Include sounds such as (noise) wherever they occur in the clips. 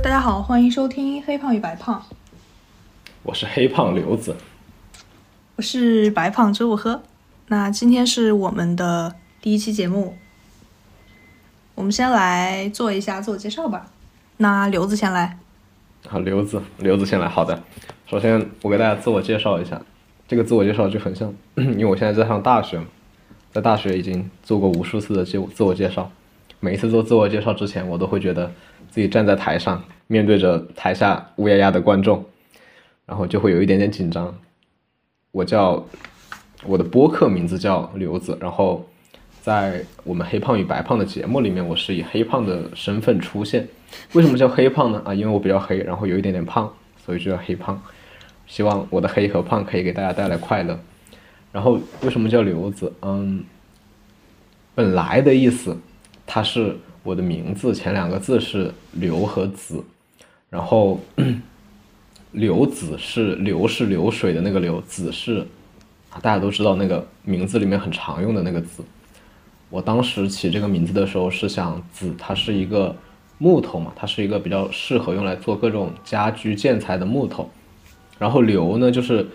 大家好，欢迎收听《黑胖与白胖》，我是黑胖刘子，我是白胖周五喝。那今天是我们的第一期节目，我们先来做一下自我介绍吧。那刘子先来。好，刘子，刘子先来。好的，首先我给大家自我介绍一下，这个自我介绍就很像，(clears throat) 因为我现在在上大学嘛，在大学已经做过无数次的自自我介绍，每一次做自我介绍之前，我都会觉得自己站在台上，面对着台下乌压压的观众，然后就会有一点点紧张。我叫我的播客名字叫刘子，然后在我们黑胖与白胖的节目里面，我是以黑胖的身份出现。为什么叫黑胖呢？啊，因为我比较黑，然后有一点点胖，所以就叫黑胖。希望我的黑和胖可以给大家带来快乐。然后为什么叫刘子？嗯，本来的意思，它是我的名字前两个字是刘和子，然后刘子是流是流水的那个流，子是大家都知道那个名字里面很常用的那个字。我当时起这个名字的时候是想子，它是一个。木头嘛，它是一个比较适合用来做各种家居建材的木头。然后流呢，就是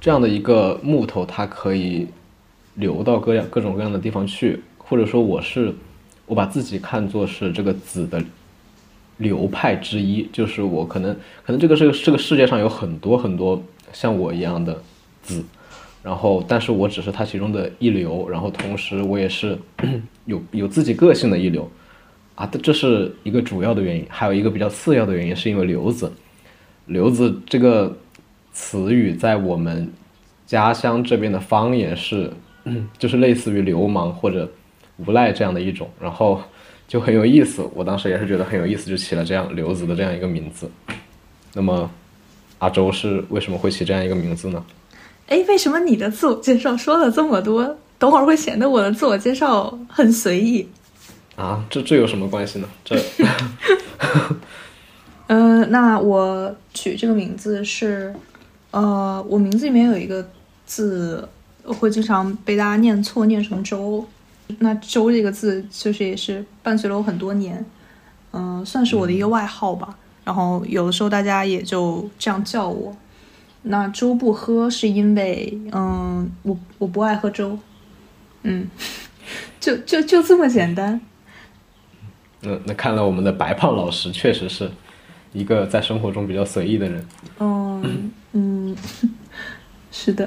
这样的一个木头，它可以流到各样各种各样的地方去。或者说，我是我把自己看作是这个子的流派之一，就是我可能可能这个这个这个世界上有很多很多像我一样的子，然后但是我只是它其中的一流，然后同时我也是 (clears throat) 有有自己个性的一流。啊，这是一个主要的原因，还有一个比较次要的原因，是因为“流子”，“流子”这个词语在我们家乡这边的方言是，(clears throat) 就是类似于流氓或者无赖这样的一种，然后就很有意思。我当时也是觉得很有意思，就起了这样“刘子”的这样一个名字。那么，阿周是为什么会起这样一个名字呢？哎，为什么你的自我介绍说了这么多，等会儿会显得我的自我介绍很随意？啊，这这有什么关系呢？这，(laughs) 嗯，(laughs) 那我取这个名字是，呃，我名字里面有一个字会经常被大家念错，念成周。那周这个字就是也是伴随了我很多年，嗯，算是我的一个外号吧。然后有的时候大家也就这样叫我。那粥不喝是因为，嗯，我我不爱喝粥，嗯，(laughs) 就就就这么简单。那，那看来我们的白胖老师确实是一个在生活中比较随意的人。嗯嗯，(laughs) 是的。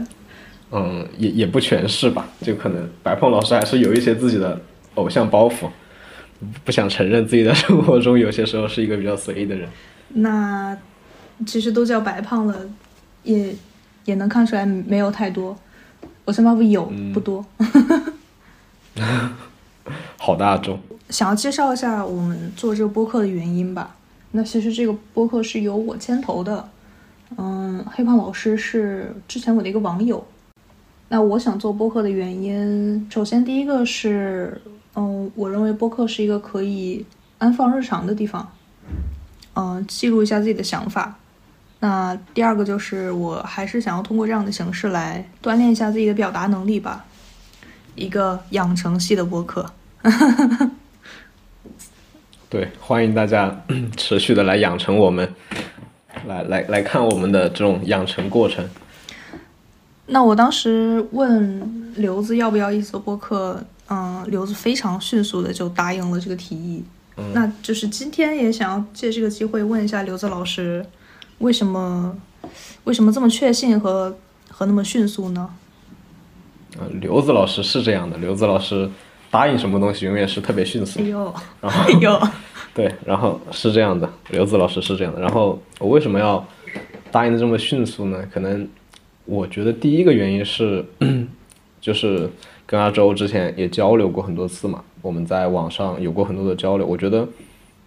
嗯，也也不全是吧，就可能白胖老师还是有一些自己的偶像包袱，不想承认自己在生活中有些时候是一个比较随意的人。那其实都叫白胖了，也也能看出来没有太多偶像包袱，有不多。(laughs) 好大众。想要介绍一下我们做这个播客的原因吧。那其实这个播客是由我牵头的，嗯，黑胖老师是之前我的一个网友。那我想做播客的原因，首先第一个是，嗯，我认为播客是一个可以安放日常的地方，嗯，记录一下自己的想法。那第二个就是，我还是想要通过这样的形式来锻炼一下自己的表达能力吧，一个养成系的播客。(laughs) 对，欢迎大家 (clears throat) 持续的来养成我们，来来来看我们的这种养成过程。那我当时问刘子要不要一起做播客，嗯，刘子非常迅速的就答应了这个提议。嗯，那就是今天也想要借这个机会问一下刘子老师，为什么为什么这么确信和和那么迅速呢？呃，刘子老师是这样的，刘子老师。答应什么东西永远是特别迅速，然后有 (laughs) 对，然后是这样的，刘子老师是这样的。然后我为什么要答应的这么迅速呢？可能我觉得第一个原因是，(clears throat) 就是跟阿周之前也交流过很多次嘛，我们在网上有过很多的交流。我觉得，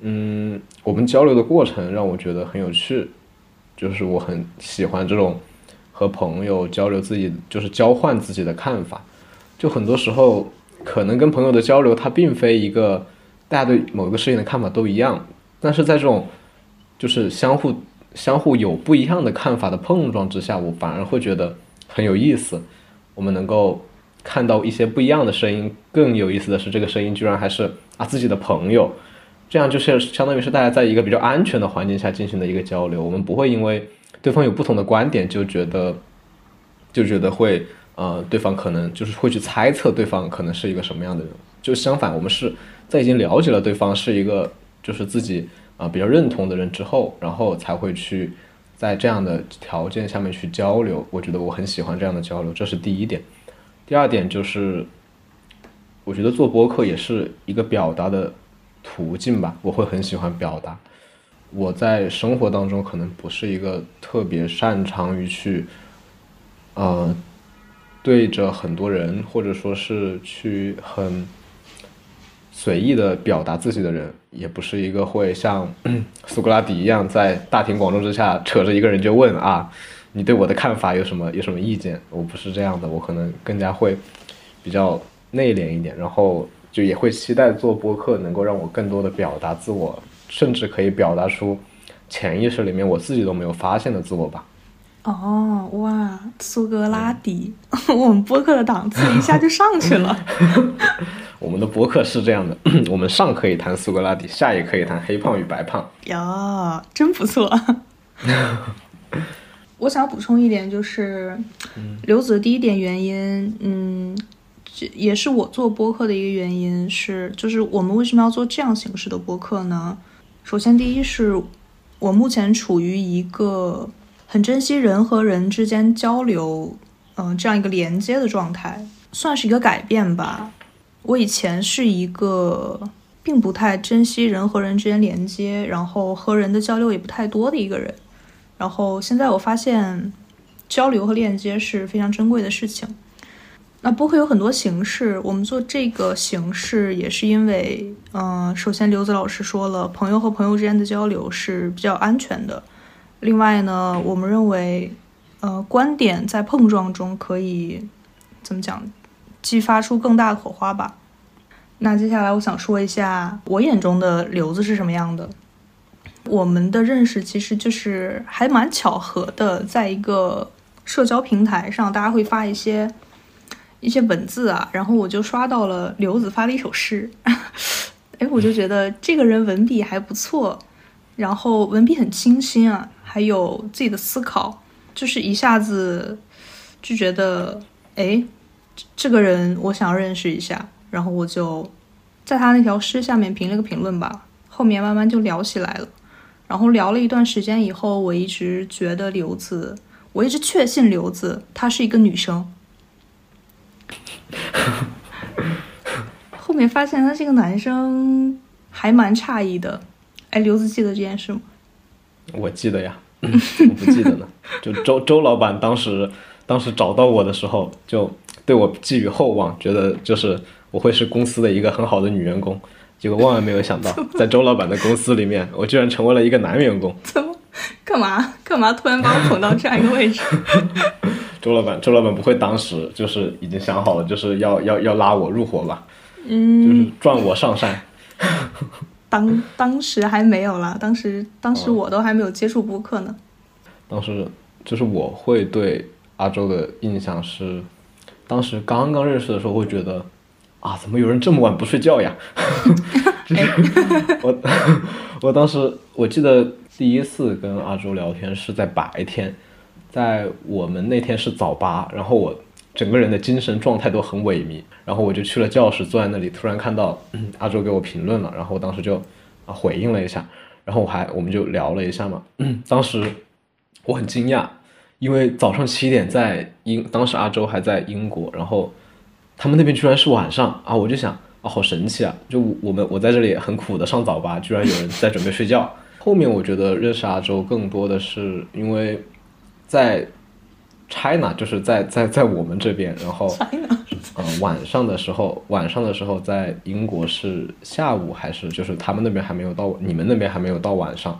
嗯，我们交流的过程让我觉得很有趣，就是我很喜欢这种和朋友交流自己，就是交换自己的看法。就很多时候。可能跟朋友的交流，它并非一个大家对某个事情的看法都一样，但是在这种就是相互相互有不一样的看法的碰撞之下，我反而会觉得很有意思。我们能够看到一些不一样的声音。更有意思的是，这个声音居然还是啊自己的朋友，这样就是相当于是大家在一个比较安全的环境下进行的一个交流。我们不会因为对方有不同的观点就觉得就觉得会呃对方可能就是会去猜测对方可能是一个什么样的人。就相反，我们是在已经了解了对方是一个就是自己啊比较认同的人之后，然后才会去。在这样的条件下面去交流，我觉得我很喜欢这样的交流，这是第一点。第二点就是，我觉得做播客也是一个表达的途径吧。我会很喜欢表达。我在生活当中可能不是一个特别擅长于去，呃，对着很多人或者说是去很。随意的表达自己的人，也不是一个会像 (clears throat) 苏格拉底一样在大庭广众之下扯着一个人就问啊，你对我的看法有什么有什么意见？我不是这样的，我可能更加会比较内敛一点，然后就也会期待做播客能够让我更多的表达自我，甚至可以表达出潜意识里面我自己都没有发现的自我吧。哦，哇，苏格拉底，(laughs) 我们播客的档次一下就上去了。(laughs) 我们的播客是这样的，(clears throat) 我们上可以谈苏格拉底，下也可以谈黑胖与白胖。呀，真不错。(laughs) 我想补充一点，就是刘子的第一点原因，嗯，这也是我做播客的一个原因，是就是我们为什么要做这样形式的播客呢？首先，第一是我目前处于一个很珍惜人和人之间交流，嗯，这样一个连接的状态，算是一个改变吧。我以前是一个并不太珍惜人和人之间连接，然后和人的交流也不太多的一个人。然后现在我发现，交流和链接是非常珍贵的事情。那播客有很多形式，我们做这个形式也是因为，嗯，首先刘子老师说了，朋友和朋友之间的交流是比较安全的。另外呢，我们认为，呃，观点在碰撞中可以怎么讲？激发出更大的火花吧。那接下来我想说一下我眼中的刘子是什么样的。我们的认识其实就是还蛮巧合的，在一个社交平台上，大家会发一些一些文字啊，然后我就刷到了刘子发了一首诗，(laughs) 哎，我就觉得这个人文笔还不错，然后文笔很清新啊，还有自己的思考，就是一下子就觉得哎。这个人我想要认识一下，然后我就在他那条诗下面评了个评论吧。后面慢慢就聊起来了，然后聊了一段时间以后，我一直觉得刘子，我一直确信刘子她是一个女生。后面发现他是个男生，还蛮诧异的。哎，刘子记得这件事吗？我记得呀，(laughs) 我不记得了。就周周老板当时当时找到我的时候就。对我寄予厚望，觉得就是我会是公司的一个很好的女员工，结果万万没有想到，(laughs) 在周老板的公司里面，我居然成为了一个男员工。怎么？干嘛？干嘛突然把我捧到这样一个位置？(laughs) 周老板，周老板不会当时就是已经想好了，就是要要要拉我入伙吧？嗯，就是赚我上山。当当时还没有了，当时当时我都还没有接触播客呢。当时就是我会对阿周的印象是。当时刚刚认识的时候，会觉得，啊，怎么有人这么晚不睡觉呀？(laughs) 我 (laughs) 我当时我记得第一次跟阿周聊天是在白天，在我们那天是早八，然后我整个人的精神状态都很萎靡，然后我就去了教室，坐在那里，突然看到阿周给我评论了，然后我当时就啊回应了一下，然后我还我们就聊了一下嘛，当时我很惊讶。因为早上七点在英，当时阿周还在英国，然后他们那边居然是晚上啊！我就想啊，好神奇啊！就我们我在这里很苦的上早八，居然有人在准备睡觉。后面我觉得认识阿周更多的是因为在 China，就是在在在我们这边，然后嗯晚上的时候，晚上的时候在英国是下午还是就是他们那边还没有到，你们那边还没有到晚上，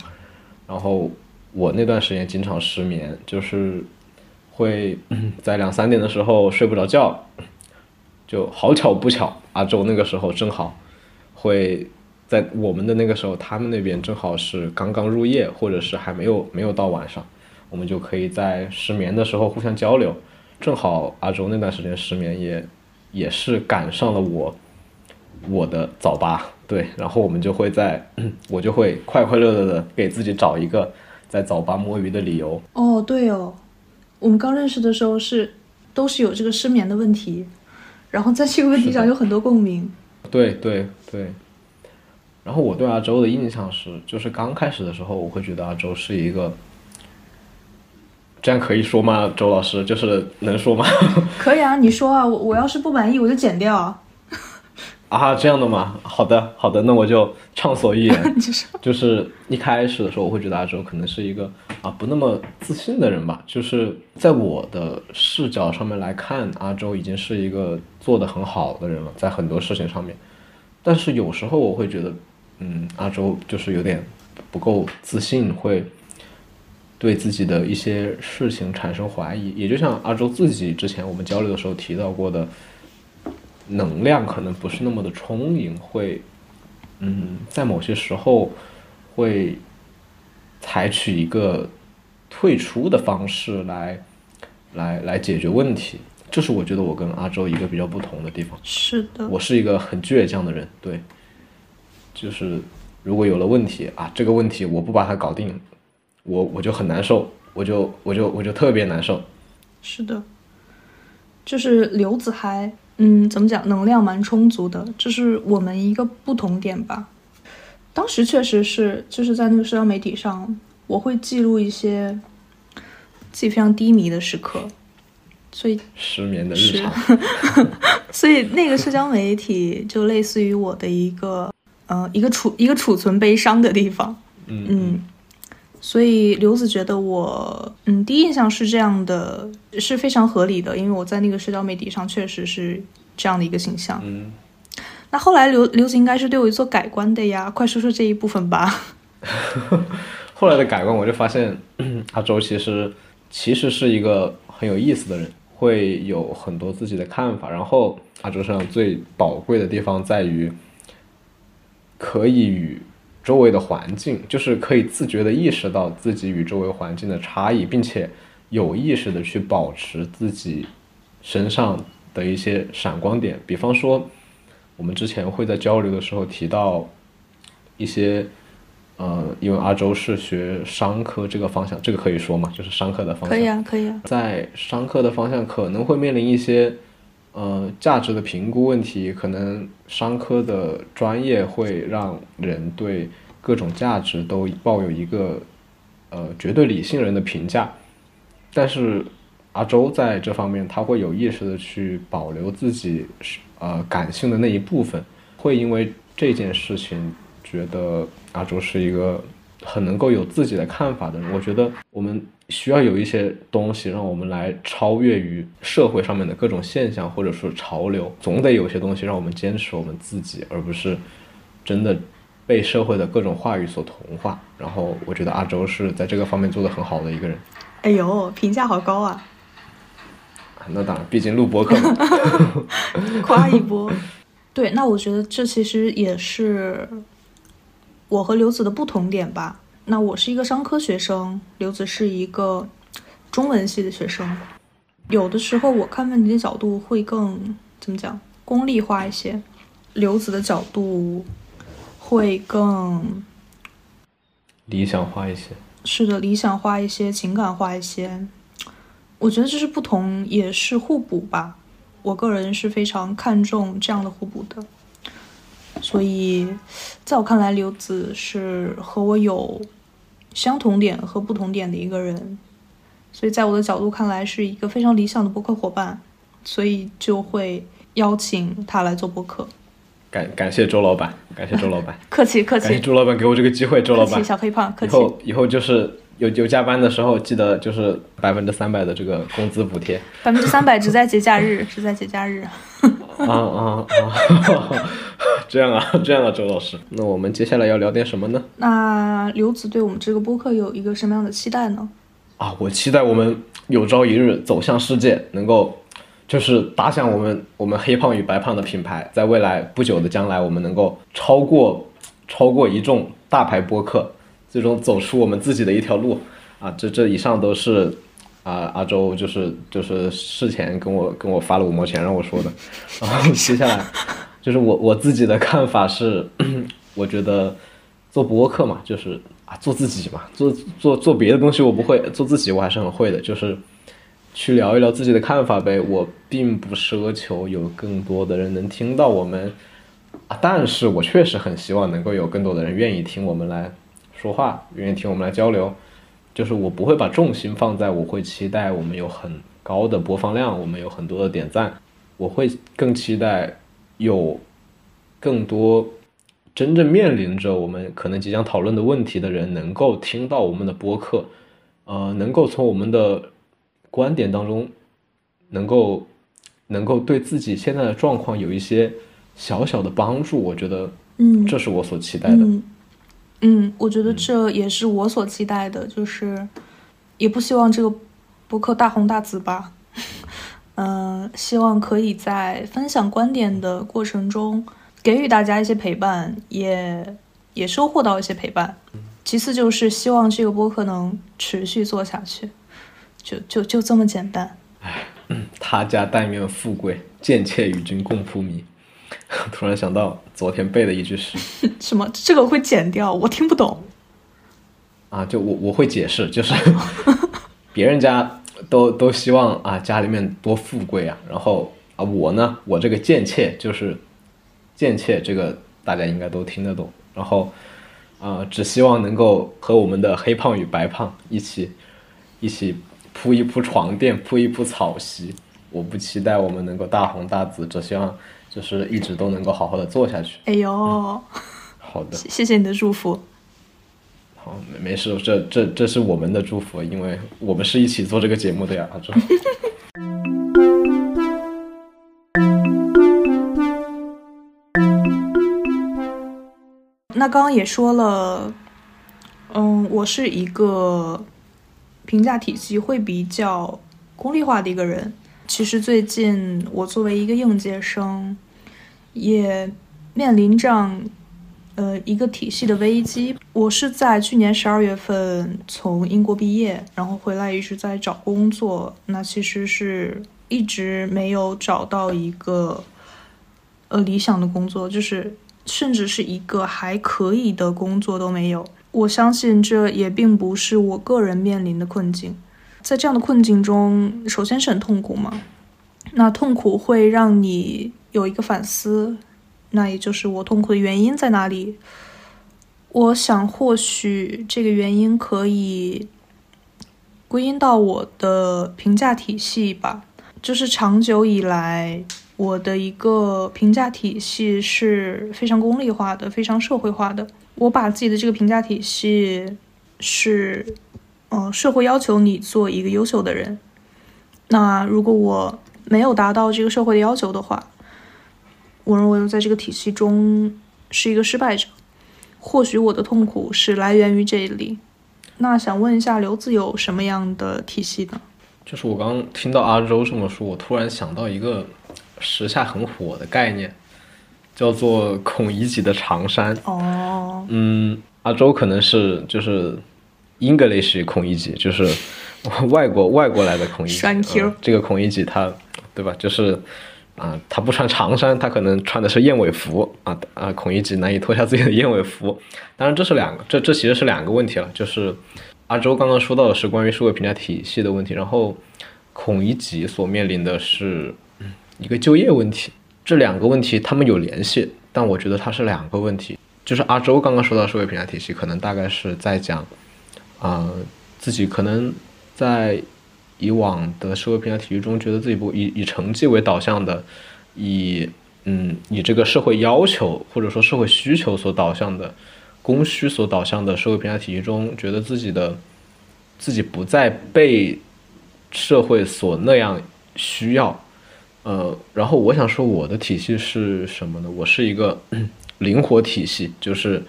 然后。我那段时间经常失眠，就是会在两三点的时候睡不着觉，就好巧不巧，阿周那个时候正好会在我们的那个时候，他们那边正好是刚刚入夜，或者是还没有没有到晚上，我们就可以在失眠的时候互相交流。正好阿周那段时间失眠，也也是赶上了我我的早八，对，然后我们就会在，(clears throat) 我就会快快乐乐的给自己找一个在早八摸鱼的理由。哦，对哦，我们刚认识的时候是都是有这个失眠的问题，然后在这个问题上有很多共鸣。(laughs) 对对对。然后我对阿周的印象是，就是刚开始的时候，我会觉得阿周是一个，这样可以说吗？周老师，就是能说吗？(laughs) 可以啊，你说啊，我我要是不满意，我就剪掉。(laughs) 啊，这样的吗？好的，好的，那我就畅所欲言。(laughs) 就是，就是一开始的时候，我会觉得阿周可能是一个啊不那么自信的人吧。就是在我的视角上面来看，阿周已经是一个做的很好的人了，在很多事情上面。但是有时候我会觉得。嗯，阿周就是有点不够自信，会对自己的一些事情产生怀疑。也就像阿周自己之前我们交流的时候提到过的，能量可能不是那么的充盈，会嗯，在某些时候会采取一个退出的方式来来来解决问题。这是我觉得我跟阿周一个比较不同的地方。是的，我是一个很倔强的人，对。就是如果有了问题啊，这个问题我不把它搞定，我我就很难受，我就我就我就特别难受。是的，就是刘子还嗯，怎么讲，能量蛮充足的，这是我们一个不同点吧。当时确实是就是在那个社交媒体上，我会记录一些自己非常低迷的时刻，所以失眠的日常。(laughs) 所以那个社交媒体就类似于我的一个。呃，一个储一个储存悲伤的地方。嗯嗯，所以刘子觉得我，嗯，第一印象是这样的，是非常合理的，因为我在那个社交媒体上确实是这样的一个形象。嗯，那后来刘刘子应该是对我做改观的呀，快说说这一部分吧。(laughs) 后来的改观，我就发现阿周其实其实是一个很有意思的人，会有很多自己的看法。然后阿周身上最宝贵的地方在于。可以与周围的环境，就是可以自觉的意识到自己与周围环境的差异，并且有意识的去保持自己身上的一些闪光点。比方说，我们之前会在交流的时候提到一些，呃，因为阿周是学商科这个方向，这个可以说吗？就是商科的方向。可以啊，可以啊。在商科的方向可能会面临一些。呃，价值的评估问题，可能商科的专业会让人对各种价值都抱有一个呃绝对理性人的评价，但是阿周在这方面他会有意识的去保留自己呃感性的那一部分，会因为这件事情觉得阿周是一个很能够有自己的看法的人。我觉得我们。需要有一些东西让我们来超越于社会上面的各种现象或者说潮流，总得有些东西让我们坚持我们自己，而不是真的被社会的各种话语所同化。然后我觉得阿周是在这个方面做的很好的一个人。哎呦，评价好高啊！(laughs) 那当然，毕竟录播课嘛，(laughs) 夸一波。对，那我觉得这其实也是我和刘子的不同点吧。那我是一个商科学生，刘子是一个中文系的学生。有的时候我看问题的角度会更怎么讲，功利化一些；刘子的角度会更理想化一些。是的，理想化一些，情感化一些。我觉得这是不同，也是互补吧。我个人是非常看重这样的互补的。所以，在我看来，刘子是和我有相同点和不同点的一个人，所以在我的角度看来，是一个非常理想的播客伙伴，所以就会邀请他来做播客。感感谢周老板，感谢周老板，(laughs) 客气客气。感谢周老板给我这个机会，周老板，小黑胖，客气。以后以后就是有有加班的时候，记得就是百分之三百的这个工资补贴。百分之三百只在节假日，只在节假日。(laughs) 啊啊啊！(laughs) 这样啊，(laughs) 这样啊，周老师，那我们接下来要聊点什么呢？那刘子对我们这个播客有一个什么样的期待呢？啊，我期待我们有朝一日走向世界，能够就是打响我们我们黑胖与白胖的品牌，在未来不久的将来，我们能够超过超过一众大牌播客，最终走出我们自己的一条路啊！这这以上都是啊，阿周就是就是事前跟我跟我发了五毛钱让我说的，(laughs) 然后接下来就是我我自己的看法是，我觉得做播客嘛，就是啊做自己嘛，做做做别的东西我不会，做自己我还是很会的，就是去聊一聊自己的看法呗。我并不奢求有更多的人能听到我们啊，但是我确实很希望能够有更多的人愿意听我们来说话，愿意听我们来交流。就是我不会把重心放在我会期待我们有很高的播放量，我们有很多的点赞，我会更期待有更多真正面临着我们可能即将讨论的问题的人能够听到我们的播客，呃，能够从我们的观点当中能够能够对自己现在的状况有一些小小的帮助，我觉得，嗯，这是我所期待的。嗯，我觉得这也是我所期待的，就是也不希望这个博客大红大紫吧。嗯，希望可以在分享观点的过程中给予大家一些陪伴，也也收获到一些陪伴。其次就是希望这个播客能持续做下去，就就就这么简单。唉，他家但愿富贵，贱妾与君共扑迷。突然想到昨天背的一句诗，(laughs) 什么？这个会剪掉，我听不懂。啊，就我我会解释，就是 (laughs) 别人家都都希望啊家里面多富贵啊，然后啊我呢，我这个贱妾就是贱妾，这个大家应该都听得懂。然后啊，只希望能够和我们的黑胖与白胖一起一起铺一铺床垫，铺一铺草席。我不期待我们能够大红大紫，只希望。就是一直都能够好好的做下去。哎呦，好的，谢谢你的祝福。好，没没事，这这这是我们的祝福，因为我们是一起做这个节目的呀，阿周。(laughs) 那刚刚也说了，嗯，我是一个评价体系会比较功利化的一个人。其实最近我作为一个应届生，也面临这样，呃，一个体系的危机。我是在去年十二月份从英国毕业，然后回来一直在找工作。那其实是一直没有找到一个，呃，理想的工作，就是甚至是一个还可以的工作都没有。我相信这也并不是我个人面临的困境。在这样的困境中，首先是很痛苦嘛。那痛苦会让你有一个反思，那也就是我痛苦的原因在哪里？我想或许这个原因可以归因到我的评价体系吧。就是长久以来，我的一个评价体系是非常功利化的，非常社会化的。我把自己的这个评价体系是。嗯，社会要求你做一个优秀的人。那如果我没有达到这个社会的要求的话，我认为我在这个体系中是一个失败者。或许我的痛苦是来源于这里。那想问一下刘子有什么样的体系呢？就是我刚听到阿周这么说，我突然想到一个时下很火的概念，叫做孔乙己的长衫。哦，嗯，阿周可能是就是。English 孔乙己就是 (laughs) 外国外国来的孔乙己，这个孔乙己他，对吧？就是啊，他不穿长衫，他可能穿的是燕尾服啊啊！孔乙己难以脱下自己的燕尾服。当然，这是两个，这这其实是两个问题了。就是阿周刚刚说到的是关于社会评价体系的问题，然后孔乙己所面临的是一个就业问题。这两个问题他们有联系，但我觉得它是两个问题。就是阿周刚刚说到社会评价体系，可能大概是在讲。啊，自己可能在以往的社会评价体系中，觉得自己不以以成绩为导向的，以嗯以这个社会要求或者说社会需求所导向的供需所导向的社会评价体系中，觉得自己的自己不再被社会所那样需要。呃，然后我想说，我的体系是什么呢？我是一个 (clears throat) 灵活体系，就是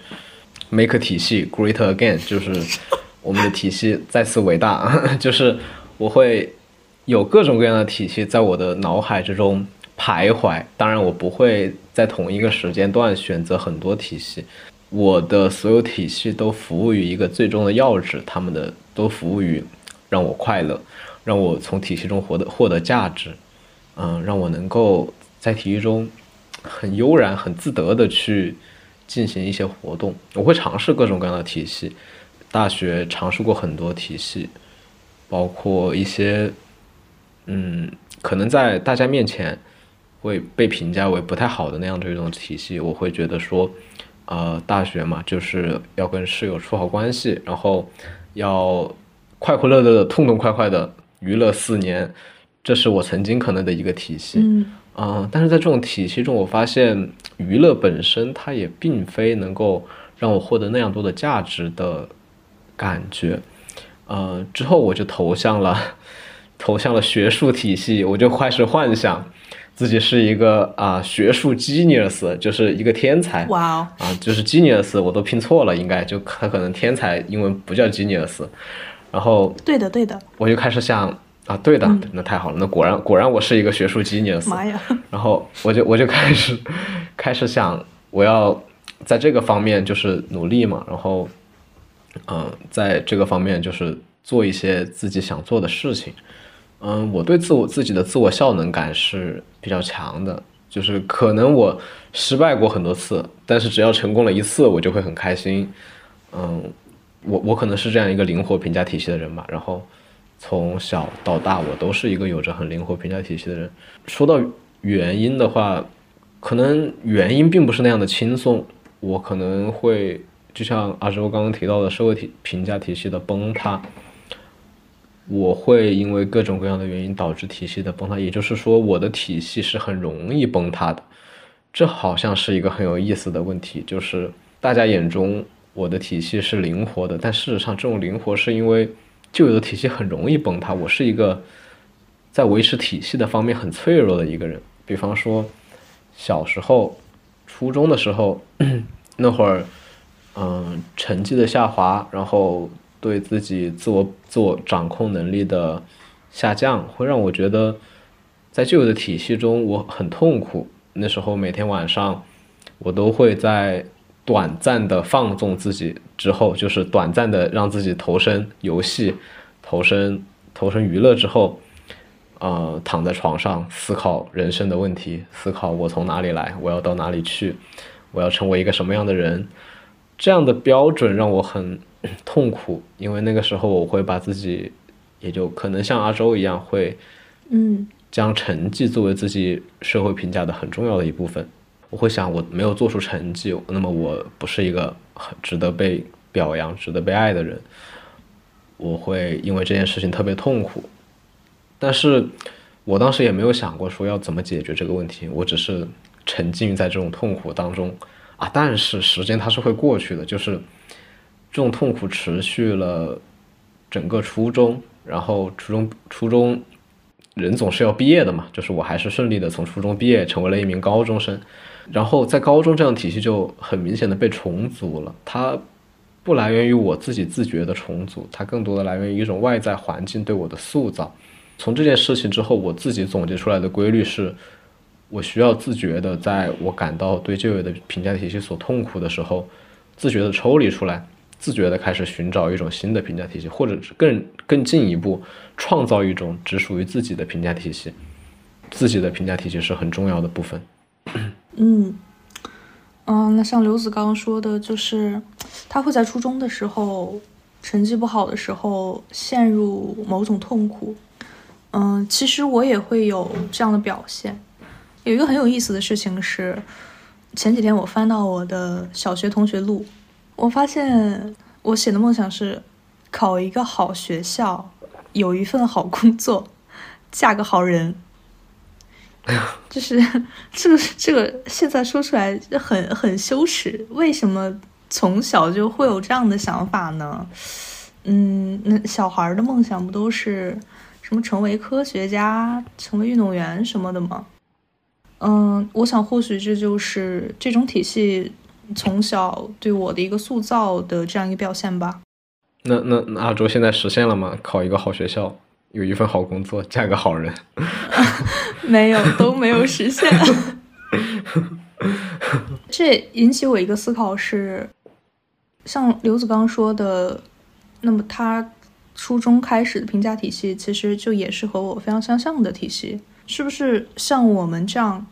make 体系 great again，就是。我们的体系再次伟大，(laughs) 就是我会有各种各样的体系在我的脑海之中徘徊。当然，我不会在同一个时间段选择很多体系。我的所有体系都服务于一个最终的要旨，他们的都服务于让我快乐。让我从体系中获得获得价值，嗯，让我能够在体系中很悠然、很自得的去进行一些活动。我会尝试各种各样的体系，大学尝试过很多体系，包括一些，嗯，可能在大家面前会被评价为不太好的那样的一种体系，我会觉得说，呃，大学嘛，就是要跟室友处好关系，然后要快快乐乐的、痛痛快快的。娱乐四年，这是我曾经可能的一个体系，嗯，啊，但是在这种体系中，我发现娱乐本身它也并非能够让我获得那样多的价值的感觉，呃，之后我就投向了投向了学术体系，我就开始幻想自己是一个啊学术 genius，就是一个天才，哇哦，啊，就是 genius，我都拼错了，应该就他可能天才英文不叫 genius。然后，对的，对的，我就开始想啊，对的，那太好了，那果然果然我是一个学术 genius。妈呀！然后我就我就开始开始想，我要在这个方面就是努力嘛，然后，嗯，在这个方面就是做一些自己想做的事情。嗯，我对自我自己的自我效能感是比较强的，就是可能我失败过很多次，但是只要成功了一次，我就会很开心。嗯。我我可能是这样一个灵活评价体系的人吧，然后从小到大我都是一个有着很灵活评价体系的人。说到原因的话，可能原因并不是那样的轻松。我可能会就像阿周刚刚提到的社会体评价体系的崩塌，我会因为各种各样的原因导致体系的崩塌。也就是说，我的体系是很容易崩塌的。这好像是一个很有意思的问题，就是大家眼中。我的体系是灵活的，但事实上，这种灵活是因为旧有的体系很容易崩塌。我是一个在维持体系的方面很脆弱的一个人。比方说，小时候、初中的时候，(clears throat) 那会儿，嗯，成绩的下滑，然后对自己自我自我掌控能力的下降，会让我觉得在旧有的体系中我很痛苦。那时候每天晚上，我都会在。短暂的放纵自己之后，就是短暂的让自己投身游戏、投身投身娱乐之后，呃，躺在床上思考人生的问题，思考我从哪里来，我要到哪里去，我要成为一个什么样的人。这样的标准让我很 (clears throat) 痛苦，因为那个时候我会把自己，也就可能像阿周一样，会嗯，将成绩作为自己社会评价的很重要的一部分。我会想，我没有做出成绩，那么我不是一个很值得被表扬、值得被爱的人。我会因为这件事情特别痛苦，但是我当时也没有想过说要怎么解决这个问题，我只是沉浸在这种痛苦当中啊。但是时间它是会过去的，就是这种痛苦持续了整个初中，然后初中初中人总是要毕业的嘛，就是我还是顺利的从初中毕业，成为了一名高中生。然后在高中这样体系就很明显的被重组了，它不来源于我自己自觉的重组，它更多的来源于一种外在环境对我的塑造。从这件事情之后，我自己总结出来的规律是，我需要自觉的，在我感到对旧有的评价体系所痛苦的时候，自觉的抽离出来，自觉的开始寻找一种新的评价体系，或者是更更进一步创造一种只属于自己的评价体系。自己的评价体系是很重要的部分。嗯，嗯，那像刘子刚刚说的，就是他会在初中的时候成绩不好的时候陷入某种痛苦。嗯，其实我也会有这样的表现。有一个很有意思的事情是，前几天我翻到我的小学同学录，我发现我写的梦想是考一个好学校，有一份好工作，(laughs) 嫁个好人。(laughs) 就是 (laughs) 这个这个现在说出来很很羞耻，为什么从小就会有这样的想法呢？嗯，那小孩的梦想不都是什么成为科学家、成为运动员什么的吗？嗯，我想或许这就是这种体系从小对我的一个塑造的这样一个表现吧。那那那阿卓现在实现了吗？考一个好学校。有一份好工作，嫁个好人，(laughs) 没有都没有实现。(laughs) 这引起我一个思考是，像刘子刚说的，那么他初中开始的评价体系，其实就也是和我非常相像的体系。是不是像我们这样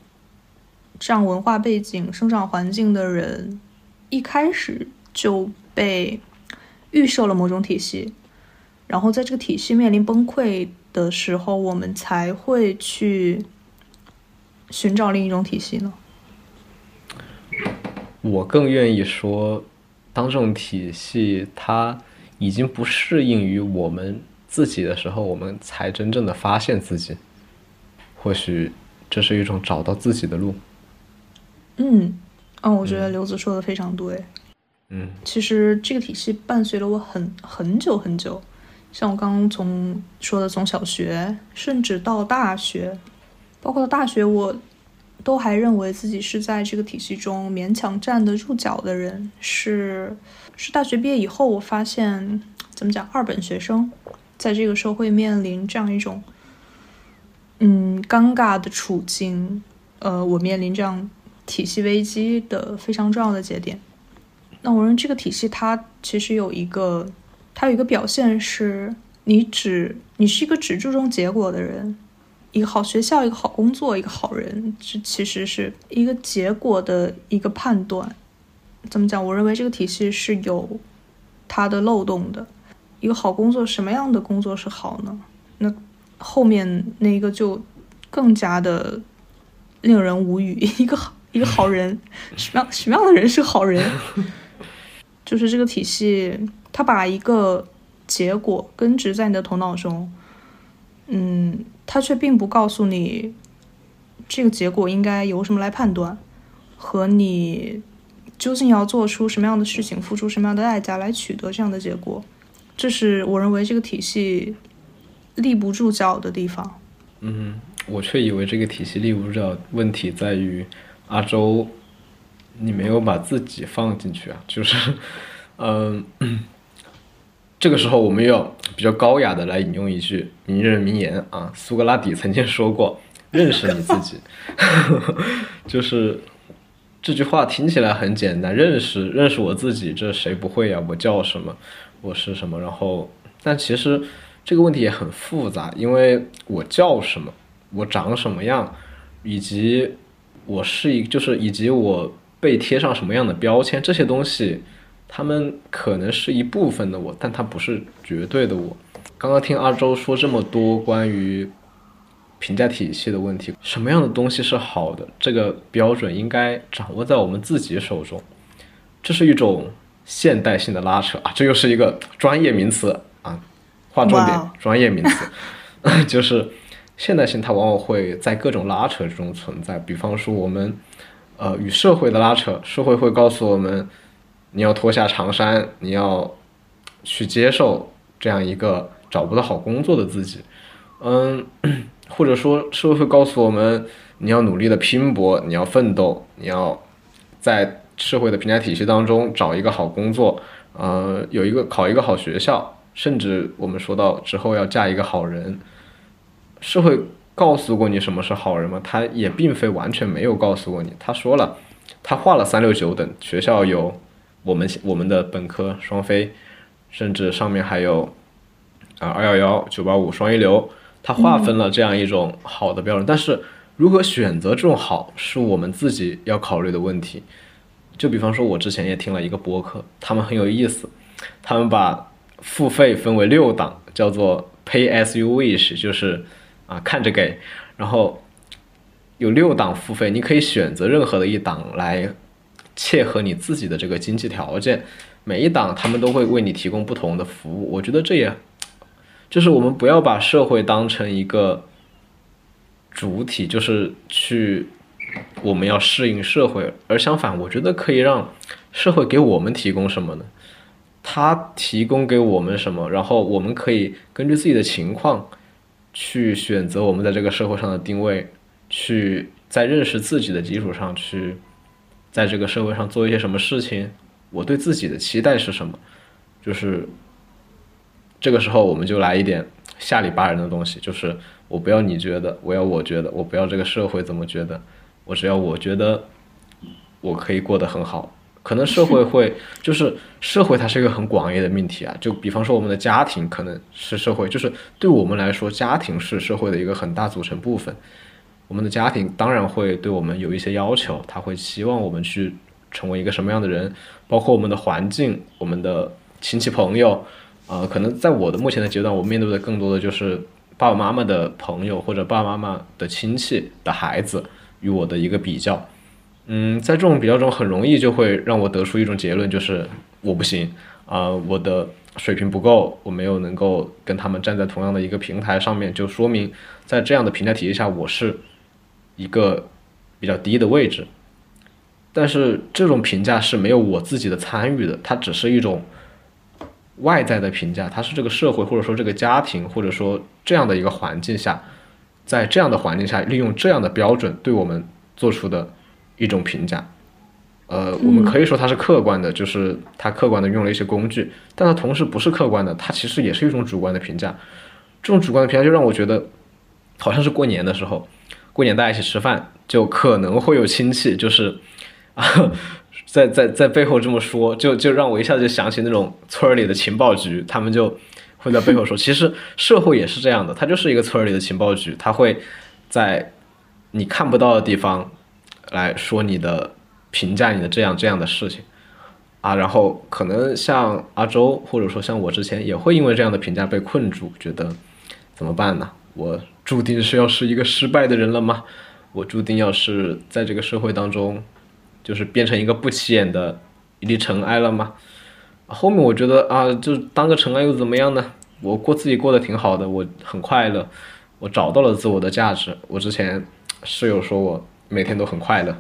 这样文化背景、生长环境的人，一开始就被预设了某种体系，然后在这个体系面临崩溃的时候，我们才会去寻找另一种体系呢？我更愿意说，当这种体系它已经不适应于我们自己的时候，我们才真正的发现自己。或许这是一种找到自己的路。嗯，嗯，我觉得刘子说的非常对。嗯，其实这个体系伴随了我很很久很久，像我刚刚从说的，从小学甚至到大学，包括到大学，我都还认为自己是在这个体系中勉强站得住脚的人。是是，大学毕业以后，我发现怎么讲，二本学生在这个社会面临这样一种。嗯，尴尬的处境，呃，我面临这样体系危机的非常重要的节点。那我认为这个体系它其实有一个，它有一个表现是，你只你是一个只注重结果的人，一个好学校，一个好工作，一个好人，这其实是一个结果的一个判断。怎么讲？我认为这个体系是有它的漏洞的。一个好工作，什么样的工作是好呢？那。后面那一个就更加的令人无语。一个好一个好人，什么样什么样的人是好人？(laughs) 就是这个体系，他把一个结果根植在你的头脑中，嗯，他却并不告诉你这个结果应该由什么来判断，和你究竟要做出什么样的事情，付出什么样的代价来取得这样的结果。这是我认为这个体系。立不住脚的地方，嗯，我却以为这个体系立不住脚，问题在于阿周，你没有把自己放进去啊，就是，嗯，这个时候我们要比较高雅的来引用一句名人名言啊，苏格拉底曾经说过：“认识你自己。(laughs) ”就是这句话听起来很简单，认识认识我自己，这谁不会呀？我叫什么？我是什么？然后，但其实。这个问题也很复杂，因为我叫什么，我长什么样，以及我是一，就是以及我被贴上什么样的标签，这些东西，他们可能是一部分的我，但它不是绝对的我。刚刚听阿周说这么多关于评价体系的问题，什么样的东西是好的，这个标准应该掌握在我们自己手中，这是一种现代性的拉扯啊，这又是一个专业名词啊。划重点，专业名词，(laughs) 就是现代性，它往往会在各种拉扯之中存在。比方说，我们呃与社会的拉扯，社会会告诉我们，你要脱下长衫，你要去接受这样一个找不到好工作的自己，嗯，(clears throat) 或者说社会会告诉我们，你要努力的拼搏，你要奋斗，你要在社会的评价体系当中找一个好工作，呃，有一个考一个好学校。甚至我们说到之后要嫁一个好人，是会告诉过你什么是好人吗？他也并非完全没有告诉过你。他说了，他画了三六九等，学校有我们我们的本科双非，甚至上面还有啊二幺幺九八五双一流，他划分了这样一种好的标准。但是如何选择这种好，是我们自己要考虑的问题。就比方说，我之前也听了一个播客，他们很有意思，他们把。付费分为六档，叫做 Pay as you wish，就是啊看着给，然后有六档付费，你可以选择任何的一档来切合你自己的这个经济条件，每一档他们都会为你提供不同的服务。我觉得这也就是我们不要把社会当成一个主体，就是去我们要适应社会，而相反，我觉得可以让社会给我们提供什么呢？他提供给我们什么，然后我们可以根据自己的情况去选择我们在这个社会上的定位，去在认识自己的基础上去在这个社会上做一些什么事情。我对自己的期待是什么？就是这个时候我们就来一点下里巴人的东西，就是我不要你觉得，我要我觉得，我不要这个社会怎么觉得，我只要我觉得我可以过得很好。可能社会会就是 (laughs) 社会，它是一个很广义的命题啊。就比方说我们的家庭可能是社会，就是对我们来说，家庭是社会的一个很大组成部分。我们的家庭当然会对我们有一些要求，他会希望我们去成为一个什么样的人，包括我们的环境、我们的亲戚朋友，呃，可能在我的目前的阶段，我面对的更多的就是爸爸妈妈的朋友或者爸爸妈妈的亲戚的孩子与我的一个比较。嗯，在这种比较中，很容易就会让我得出一种结论，就是我不行啊，我的水平不够，我没有能够跟他们站在同样的一个平台上面，就说明在这样的评价体系下，我是一个比较低的位置。但是这种评价是没有我自己的参与的，它只是一种外在的评价，它是这个社会或者说这个家庭或者说这样的一个环境下，在这样的环境下，利用这样的标准对我们做出的。一种评价，呃，我们可以说它是客观的，就是它客观的用了一些工具，但它同时不是客观的，它其实也是一种主观的评价。这种主观的评价就让我觉得，好像是过年的时候，过年大家一起吃饭，就可能会有亲戚，就是啊，在在在背后这么说，就就让我一下子就想起那种村里的情报局，他们就会在背后说，(laughs) 其实社会也是这样的，它就是一个村里的情报局，它会在你看不到的地方。来说你的评价你的这样这样的事情啊，然后可能像阿周或者说像我之前也会因为这样的评价被困住，觉得怎么办呢？我注定是要是一个失败的人了吗？我注定要是在这个社会当中，就是变成一个不起眼的一粒尘埃了吗？后面我觉得啊，就当个尘埃又怎么样呢？我过自己过得挺好的，我很快乐，我找到了自我的价值。我之前室友说我。每天都很快乐，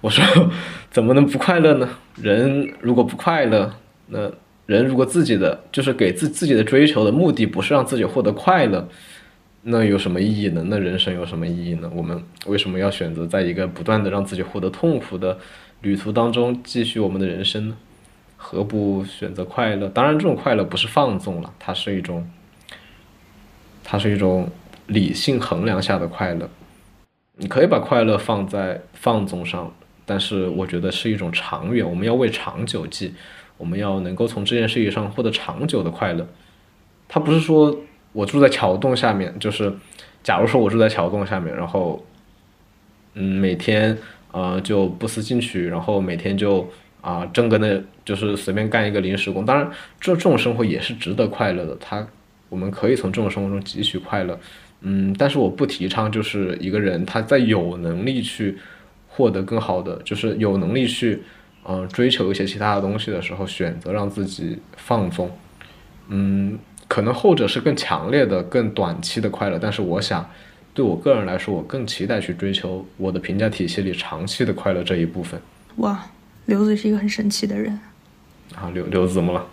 我说 (laughs) 怎么能不快乐呢？人如果不快乐，那人如果自己的就是给自自己的追求的目的不是让自己获得快乐，那有什么意义呢？那人生有什么意义呢？我们为什么要选择在一个不断的让自己获得痛苦的旅途当中继续我们的人生呢？何不选择快乐？当然，这种快乐不是放纵了，它是一种，它是一种理性衡量下的快乐。你可以把快乐放在放纵上，但是我觉得是一种长远。我们要为长久计，我们要能够从这件事情上获得长久的快乐。他不是说我住在桥洞下面，就是假如说我住在桥洞下面，然后嗯每天呃就不思进取，然后每天就啊挣个那，就是随便干一个临时工。当然，这这种生活也是值得快乐的。他我们可以从这种生活中汲取快乐。嗯，但是我不提倡，就是一个人他在有能力去获得更好的，就是有能力去，嗯，追求一些其他的东西的时候，选择让自己放纵。嗯，可能后者是更强烈的、更短期的快乐，但是我想，对我个人来说，我更期待去追求我的评价体系里长期的快乐这一部分。哇，刘子是一个很神奇的人。啊，刘刘子怎么了？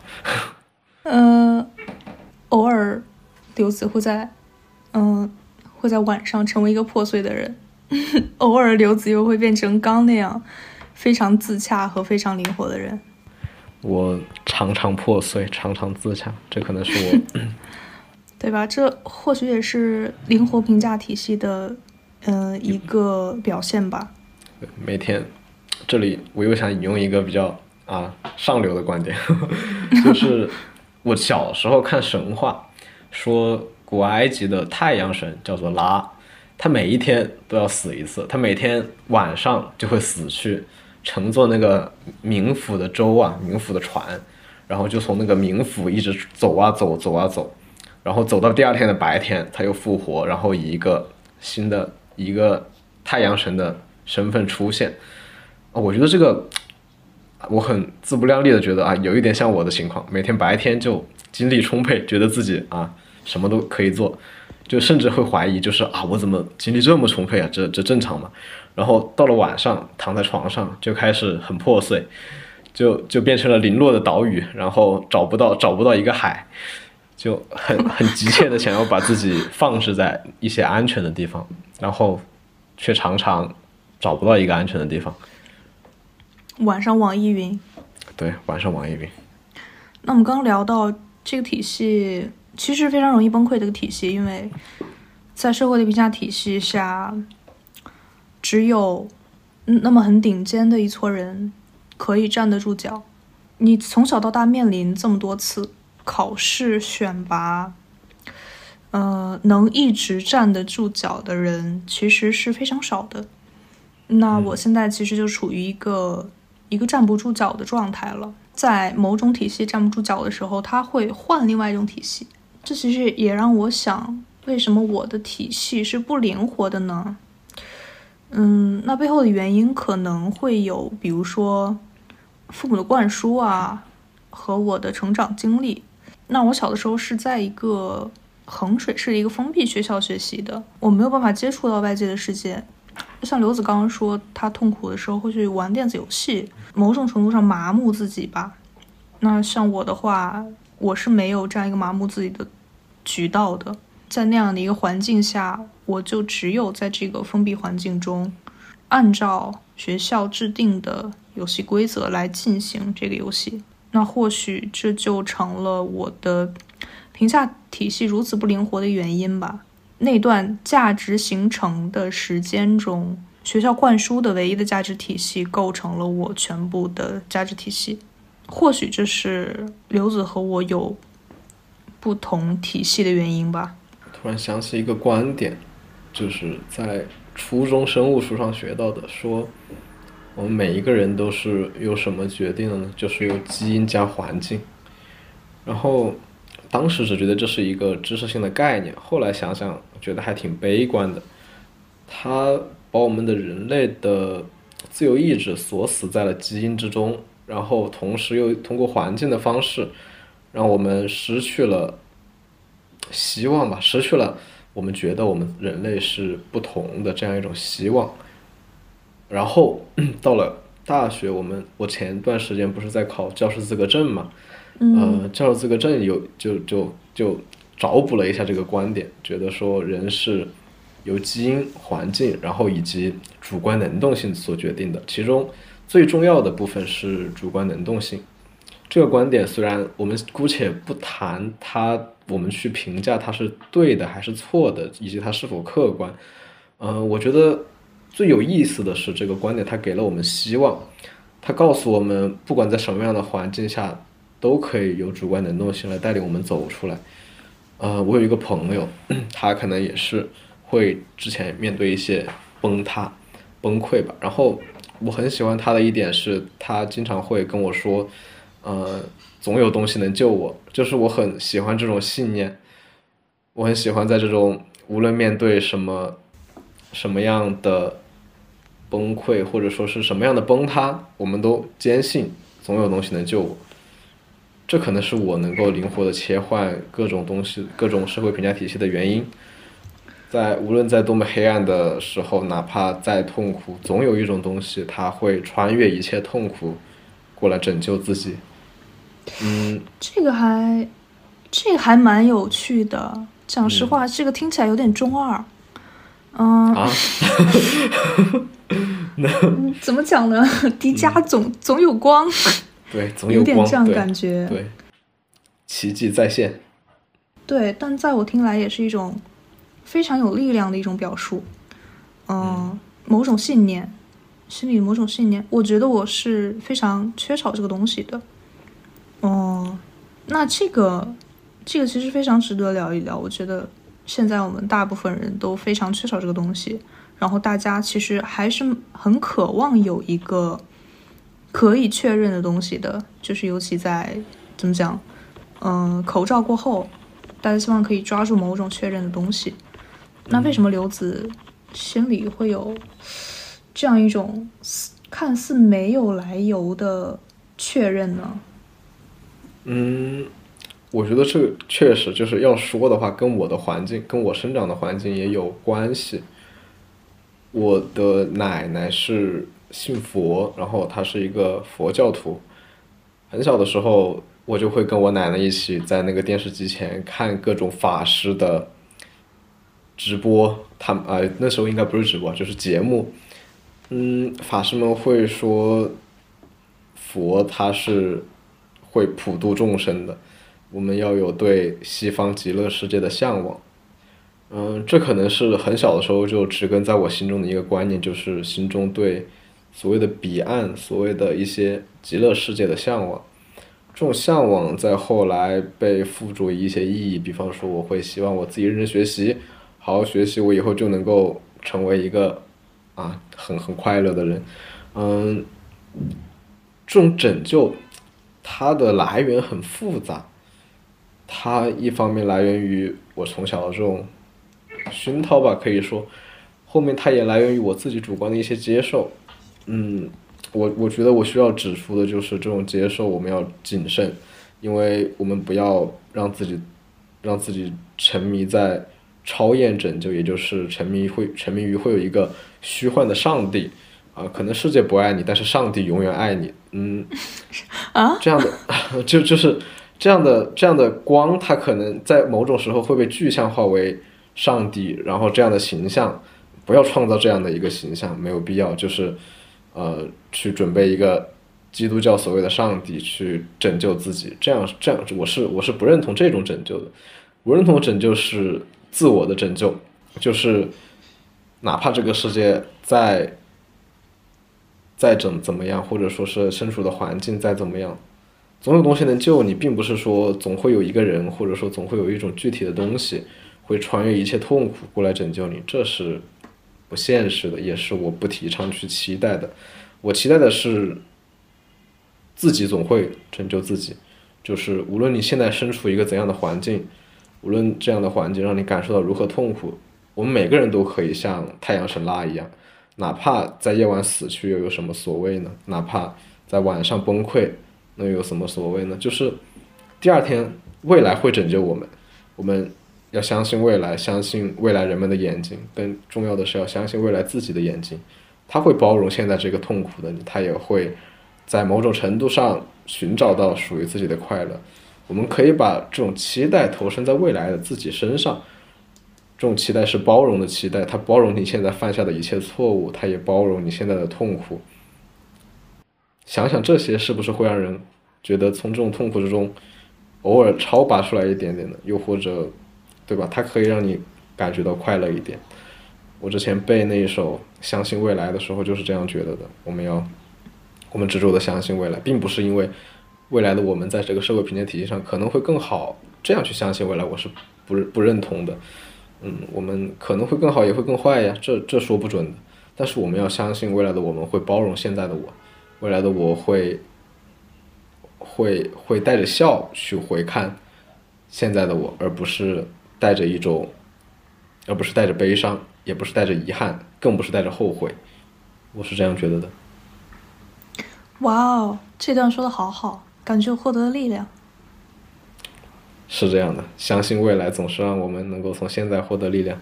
嗯，(laughs) 偶尔刘子会在。嗯，会在晚上成为一个破碎的人，(laughs) 偶尔刘子又会变成刚那样非常自洽和非常灵活的人。我常常破碎，常常自洽，这可能是我，(laughs) 对吧？这或许也是灵活评价体系的，嗯，一个表现吧。每天，这里我又想引用一个比较啊上流的观点，(laughs) 就是我小时候看神话说。古埃及的太阳神叫做拉，他每一天都要死一次，他每天晚上就会死去，乘坐那个冥府的舟啊，冥府的船，然后就从那个冥府一直走啊走，走啊走，然后走到第二天的白天，他又复活，然后以一个新的一个太阳神的身份出现。啊，我觉得这个我很自不量力的觉得啊，有一点像我的情况，每天白天就精力充沛，觉得自己啊。什么都可以做，就甚至会怀疑，就是啊，我怎么精力这么充沛啊？这这正常吗？然后到了晚上，躺在床上就开始很破碎，就就变成了零落的岛屿，然后找不到找不到一个海，就很 (laughs) 很急切的想要把自己放置在一些安全的地方，然后却常常找不到一个安全的地方。晚上网易云，对，晚上网易云。那我们刚刚聊到这个体系。其实非常容易崩溃这个体系，因为在社会的评价体系下，只有那么很顶尖的一撮人可以站得住脚。你从小到大面临这么多次考试选拔，呃，能一直站得住脚的人其实是非常少的。那我现在其实就处于一个一个站不住脚的状态了。在某种体系站不住脚的时候，他会换另外一种体系。这其实也让我想，为什么我的体系是不灵活的呢？嗯，那背后的原因可能会有，比如说父母的灌输啊，和我的成长经历。那我小的时候是在一个衡水市的一个封闭学校学习的，我没有办法接触到外界的世界。像刘子刚刚说，他痛苦的时候会去玩电子游戏，某种程度上麻木自己吧。那像我的话，我是没有这样一个麻木自己的渠道的。在那样的一个环境下，我就只有在这个封闭环境中，按照学校制定的游戏规则来进行这个游戏。那或许这就成了我的评价体系如此不灵活的原因吧。那段价值形成的时间中，学校灌输的唯一的价值体系构成了我全部的价值体系。或许这是刘子和我有不同体系的原因吧。突然想起一个观点，就是在初中生物书上学到的，说我们每一个人都是由什么决定的呢？就是由基因加环境。然后。当时只觉得这是一个知识性的概念，后来想想觉得还挺悲观的。它把我们的人类的自由意志锁死在了基因之中，然后同时又通过环境的方式，让我们失去了希望吧，失去了我们觉得我们人类是不同的这样一种希望。然后 (clears throat) 到了大学，我们我前段时间不是在考教师资格证嘛？呃，教师资格证有就就就找补了一下这个观点，觉得说人是由基因、环境，然后以及主观能动性所决定的，其中最重要的部分是主观能动性。这个观点虽然我们姑且不谈它，我们去评价它是对的还是错的，以及它是否客观。嗯，我觉得最有意思的是这个观点，它给了我们希望，它告诉我们，不管在什么样的环境下。都可以有主观能动性来带领我们走出来。呃，我有一个朋友，他可能也是会之前面对一些崩塌、崩溃吧。然后我很喜欢他的一点是，他经常会跟我说，呃，总有东西能救我。就是我很喜欢这种信念，我很喜欢在这种无论面对什么什么样的崩溃，或者说是什么样的崩塌，我们都坚信总有东西能救我。这可能是我能够灵活的切换各种东西、各种社会评价体系的原因。在无论在多么黑暗的时候，哪怕再痛苦，总有一种东西，它会穿越一切痛苦，过来拯救自己。嗯，这个还，这个还蛮有趣的。讲实话，这个听起来有点中二。嗯。啊。(laughs) 怎么讲呢？(laughs) 迪迦总总有光。对，总有光。这样感觉。对，奇迹再现。对，但在我听来，也是一种非常有力量的一种表述。嗯，某种信念，心里某种信念。我觉得我是非常缺少这个东西的。哦，那这个，这个其实非常值得聊一聊。我觉得现在我们大部分人都非常缺少这个东西，然后大家其实还是很渴望有一个。可以确认的东西的，就是尤其在怎么讲，嗯，口罩过后，大家希望可以抓住某种确认的东西。那为什么刘子心里会有这样一种看似没有来由的确认呢？嗯，我觉得这个确实就是要说的话，跟我的环境，跟我生长的环境也有关系。我的奶奶是。信佛，然后她是一个佛教徒。很小的时候，我就会跟我奶奶一起在那个电视机前看各种法师的直播。他啊，那时候应该不是直播，就是节目。嗯，法师们会说，佛他是会普度众生的，我们要有对西方极乐世界的向往。嗯，这可能是很小的时候就植根在我心中的一个观念，就是心中对。所谓的彼岸，所谓的一些极乐世界的向往。这种向往在后来被附着一些意义，比方说，我会希望我自己认真学习，好好学习，我以后就能够成为一个啊很很快乐的人。嗯，这种拯救，它的来源很复杂。它一方面来源于我从小的这种熏陶吧，可以说，后面它也来源于我自己主观的一些接受。嗯，我我觉得我需要指出的就是这种接受，我们要谨慎，因为我们不要让自己让自己沉迷在超验拯救，也就是沉迷会沉迷于会有一个虚幻的上帝啊，可能世界不爱你，但是上帝永远爱你。嗯，(laughs) 啊，这样的 (laughs) 就就是这样的这样的光，它可能在某种时候会被具象化为上帝，然后这样的形象，不要创造这样的一个形象，没有必要，就是。呃，去准备一个基督教所谓的上帝去拯救自己，这样这样，我是我是不认同这种拯救的。我认同拯救是自我的拯救，就是哪怕这个世界再再怎怎么样，或者说是身处的环境再怎么样，总有东西能救你，并不是说总会有一个人，或者说总会有一种具体的东西会穿越一切痛苦过来拯救你，这是。不现实的，也是我不提倡去期待的。我期待的是，自己总会拯救自己。就是无论你现在身处一个怎样的环境，无论这样的环境让你感受到如何痛苦，我们每个人都可以像太阳神拉一样，哪怕在夜晚死去又有什么所谓呢？哪怕在晚上崩溃，那又有什么所谓呢？就是第二天未来会拯救我们，我们。要相信未来，相信未来人们的眼睛。更重要的是要相信未来自己的眼睛，他会包容现在这个痛苦的你，他也会在某种程度上寻找到属于自己的快乐。我们可以把这种期待投身在未来的自己身上，这种期待是包容的期待，它包容你现在犯下的一切错误，它也包容你现在的痛苦。想想这些是不是会让人觉得从这种痛苦之中偶尔超拔出来一点点的，又或者？对吧？它可以让你感觉到快乐一点。我之前背那一首《相信未来》的时候就是这样觉得的。我们要，我们执着的相信未来，并不是因为未来的我们在这个社会评价体系上可能会更好，这样去相信未来，我是不不认同的。嗯，我们可能会更好，也会更坏呀，这这说不准的。但是我们要相信未来的我们会包容现在的我，未来的我会会会带着笑去回看现在的我，而不是。带着一种，而不是带着悲伤，也不是带着遗憾，更不是带着后悔，我是这样觉得的。哇哦，这段说的好好，感觉获得了力量。是这样的，相信未来总是让我们能够从现在获得力量。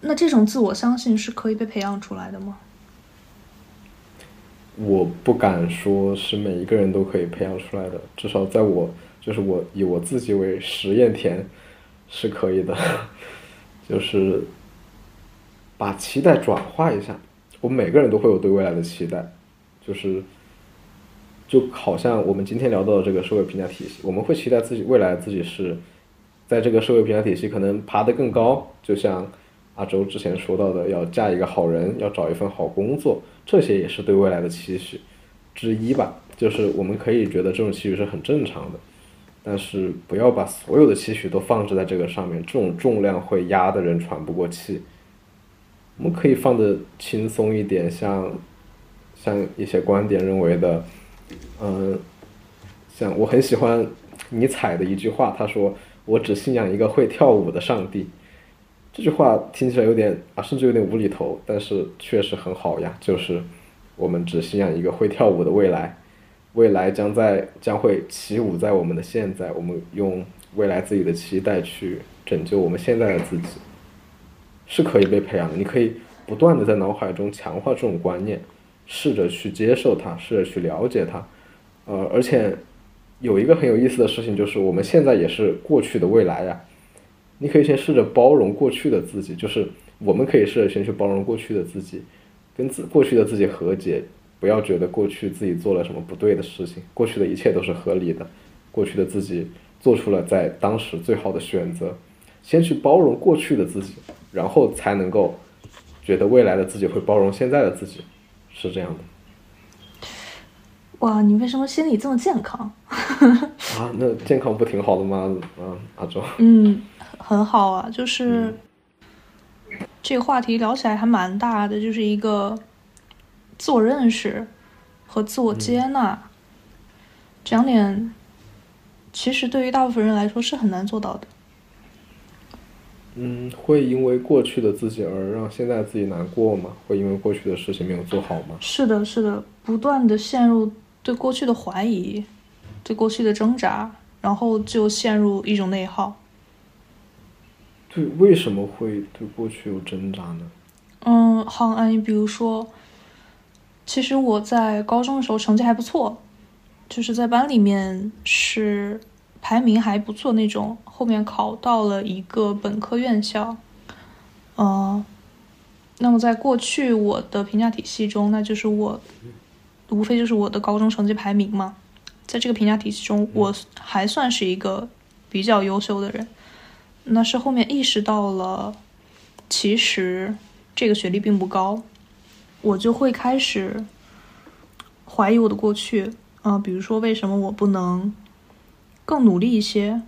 那这种自我相信是可以被培养出来的吗？我不敢说是每一个人都可以培养出来的，至少在我。就是我以我自己为实验田，是可以的，(laughs) 就是把期待转化一下。我们每个人都会有对未来的期待，就是就好像我们今天聊到的这个社会评价体系，我们会期待自己未来自己是在这个社会评价体系可能爬得更高。就像阿周之前说到的，要嫁一个好人，要找一份好工作，这些也是对未来的期许之一吧。就是我们可以觉得这种期许是很正常的。但是不要把所有的期许都放置在这个上面，这种重量会压得人喘不过气。我们可以放的轻松一点，像像一些观点认为的，嗯，像我很喜欢尼采的一句话，他说：“我只信仰一个会跳舞的上帝。”这句话听起来有点啊，甚至有点无厘头，但是确实很好呀。就是我们只信仰一个会跳舞的未来。未来将在将会起舞在我们的现在，我们用未来自己的期待去拯救我们现在的自己，是可以被培养的。你可以不断的在脑海中强化这种观念，试着去接受它，试着去了解它。呃，而且有一个很有意思的事情，就是我们现在也是过去的未来呀。你可以先试着包容过去的自己，就是我们可以试着先去包容过去的自己，跟自过去的自己和解。不要觉得过去自己做了什么不对的事情，过去的一切都是合理的，过去的自己做出了在当时最好的选择。先去包容过去的自己，然后才能够觉得未来的自己会包容现在的自己，是这样的。哇，你为什么心理这么健康？啊，那健康不挺好的吗？啊，阿周。嗯，很好啊，就是这个话题聊起来还蛮大的，就是一个自我认识和自我接纳这两点，其实对于大部分人来说是很难做到的。嗯，会因为过去的自己而让现在自己难过吗？会因为过去的事情没有做好吗？是的，是的，不断的陷入对过去的怀疑，对过去的挣扎，然后就陷入一种内耗。对，为什么会对过去有挣扎呢？嗯，好，阿姨，比如说，其实我在高中的时候成绩还不错，就是在班里面是。排名还不错那种，后面考到了一个本科院校，嗯，那么在过去我的评价体系中，那就是我，无非就是我的高中成绩排名嘛，在这个评价体系中，我还算是一个比较优秀的人，那是后面意识到了，其实这个学历并不高，我就会开始怀疑我的过去，啊，比如说为什么我不能。更努力一些，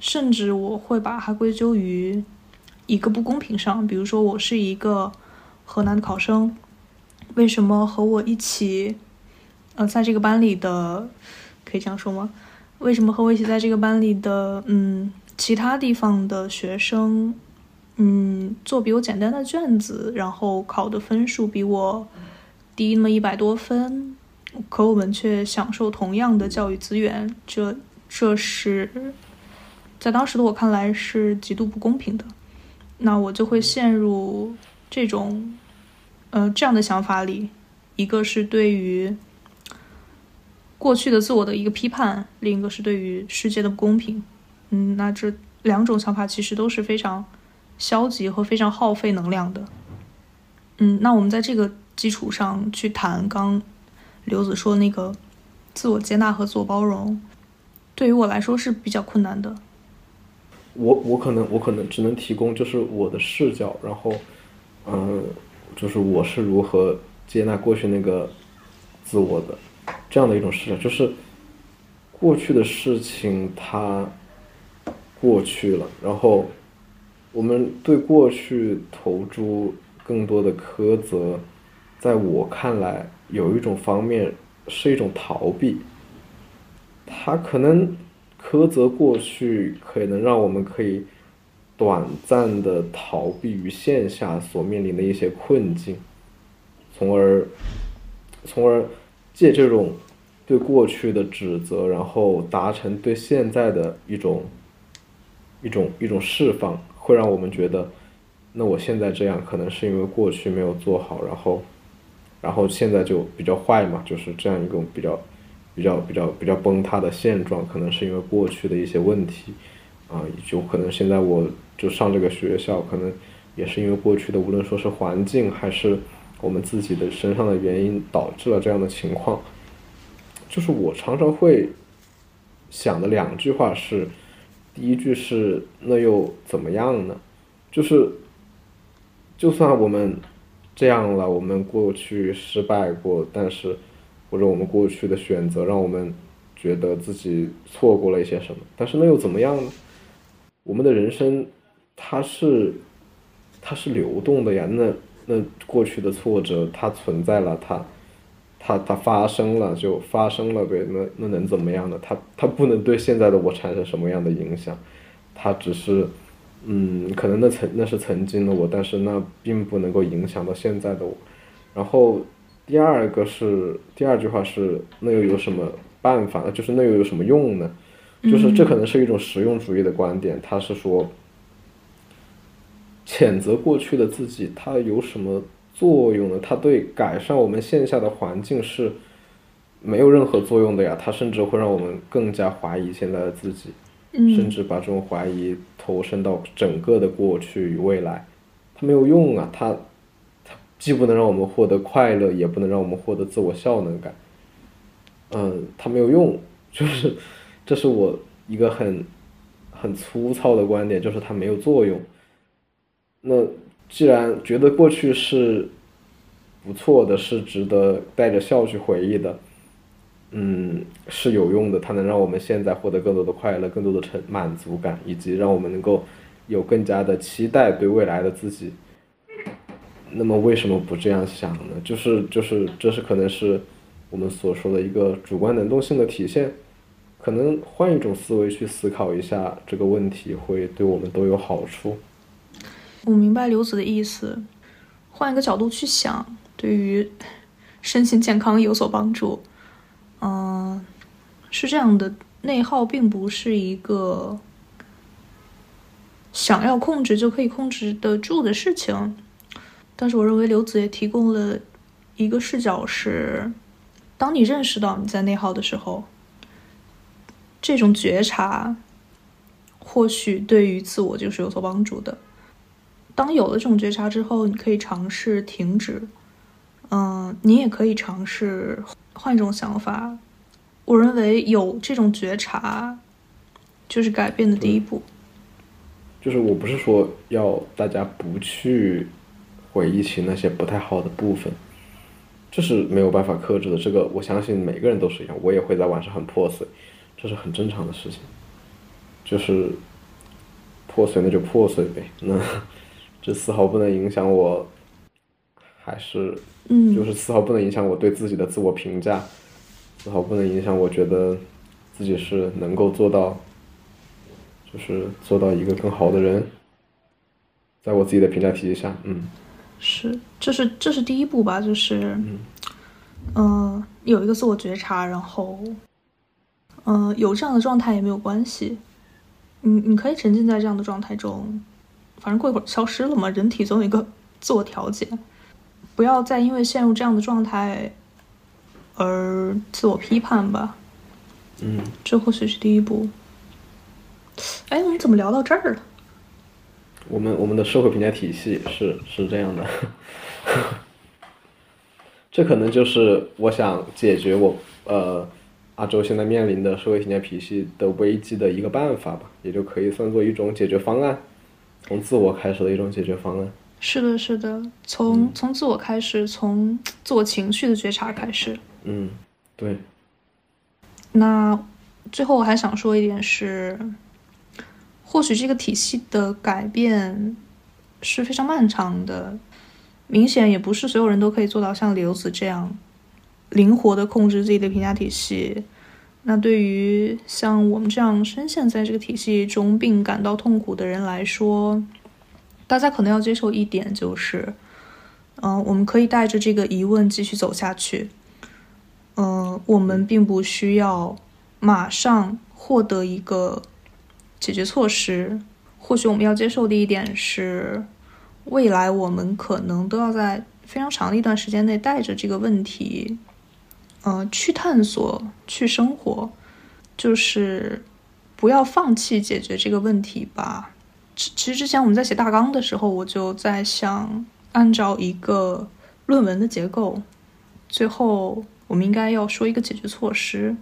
甚至我会把它归咎于一个不公平上。比如说，我是一个河南的考生，为什么和我一起，呃，在这个班里的，可以这样说吗？为什么和我一起在这个班里的，嗯，其他地方的学生，嗯，做比我简单的卷子，然后考的分数比我低那么一百多分，可我们却享受同样的教育资源？这。这是在当时的我看来是极度不公平的，那我就会陷入这种呃这样的想法里，一个是对于过去的自我的一个批判，另一个是对于世界的不公平。嗯，那这两种想法其实都是非常消极和非常耗费能量的。嗯，那我们在这个基础上去谈刚刘子说那个自我接纳和自我包容。对于我来说是比较困难的。我我可能我可能只能提供就是我的视角，然后，嗯，就是我是如何接纳过去那个自我的这样的一种视角，就是过去的事情它过去了，然后我们对过去投注更多的苛责，在我看来有一种方面是一种逃避。他可能苛责过去，可能让我们可以短暂的逃避于线下所面临的一些困境，从而，从而借这种对过去的指责，然后达成对现在的一种一种一种释放，会让我们觉得，那我现在这样可能是因为过去没有做好，然后，然后现在就比较坏嘛，就是这样一种比较。比较比较比较崩塌的现状，可能是因为过去的一些问题，啊，就可能现在我就上这个学校，可能也是因为过去的，无论说是环境还是我们自己的身上的原因，导致了这样的情况。就是我常常会想的两句话是，第一句是那又怎么样呢？就是就算我们这样了，我们过去失败过，但是。或者我们过去的选择让我们觉得自己错过了一些什么，但是那又怎么样呢？我们的人生它是它是流动的呀，那那过去的挫折它存在了，它它它发生了就发生了呗，那那能怎么样呢？它它不能对现在的我产生什么样的影响，它只是嗯，可能那曾那是曾经的我，但是那并不能够影响到现在的我，然后。第二个是第二句话是那又有什么办法呢？就是那又有什么用呢？就是这可能是一种实用主义的观点，他是说，谴责过去的自己，它有什么作用呢？它对改善我们线下的环境是没有任何作用的呀。它甚至会让我们更加怀疑现在的自己，甚至把这种怀疑投身到整个的过去与未来，它没有用啊，它。既不能让我们获得快乐，也不能让我们获得自我效能感。嗯，它没有用，就是，这是我一个很很粗糙的观点，就是它没有作用。那既然觉得过去是不错的，是值得带着笑去回忆的，嗯，是有用的，它能让我们现在获得更多的快乐、更多的成满足感，以及让我们能够有更加的期待对未来的自己。那么为什么不这样想呢？就是就是这是可能是我们所说的一个主观能动性的体现。可能换一种思维去思考一下这个问题，会对我们都有好处。我明白刘子的意思，换一个角度去想，对于身心健康有所帮助。嗯，是这样的，内耗并不是一个想要控制就可以控制得住的事情。但是，我认为刘子也提供了一个视角，是当你认识到你在内耗的时候。这种觉察，或许对于自我就是有所帮助的。当有了这种觉察之后，你可以尝试停止，嗯，你也可以尝试换一种想法。我认为有这种觉察，就是改变的第一步。就是我不是说要大家不去回忆起那些不太好的部分，这是没有办法克制的。这个我相信每个人都是一样，我也会在晚上很破碎。这是很正常的事情，就是破碎那就破碎呗，(laughs) 那这丝毫不能影响我，还是，嗯，就是丝毫不能影响我对自己的自我评价，丝毫不能影响我觉得自己是能够做到，就是做到一个更好的人，在我自己的评价体系下，嗯，是，这是这是第一步吧，就是，嗯，有一个自我觉察，然后。嗯，有这样的状态也没有关系，你你可以沉浸在这样的状态中，反正过一会儿消失了嘛。人体总有一个自我调节，不要再因为陷入这样的状态而自我批判吧。嗯，这或许是第一步。哎，我们怎么聊到这儿了？我们我们的社会评价体系是是这样的，(laughs) 这可能就是我想解决我呃。阿周现在面临的社会评价体系的危机的一个办法吧，也就可以算作一种解决方案，从自我开始的一种解决方案。是的，是的，从从自我开始，从自我情绪的觉察开始。嗯，对。那最后我还想说一点是，或许这个体系的改变是非常漫长的，明显也不是所有人都可以做到像刘子这样。灵活的控制自己的评价体系，那对于像我们这样深陷在这个体系中并感到痛苦的人来说，大家可能要接受一点就是，嗯，我们可以带着这个疑问继续走下去。嗯，我们并不需要马上获得一个解决措施。或许我们要接受的一点是，未来我们可能都要在非常长的一段时间内带着这个问题。呃，去探索，去生活，就是不要放弃解决这个问题吧。其实之前我们在写大纲的时候，我就在想，按照一个论文的结构，最后我们应该要说一个解决措施。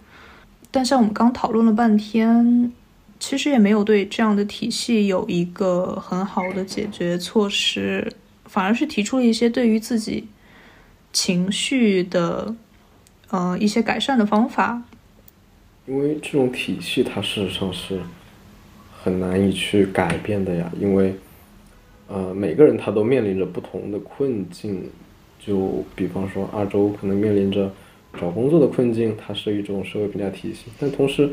但像我们刚讨论了半天，其实也没有对这样的体系有一个很好的解决措施，反而是提出了一些对于自己情绪的。呃，一些改善的方法，因为这种体系它事实上是很难以去改变的呀，因为呃每个人他都面临着不同的困境，就比方说阿周可能面临着找工作的困境，它是一种社会评价体系，但同时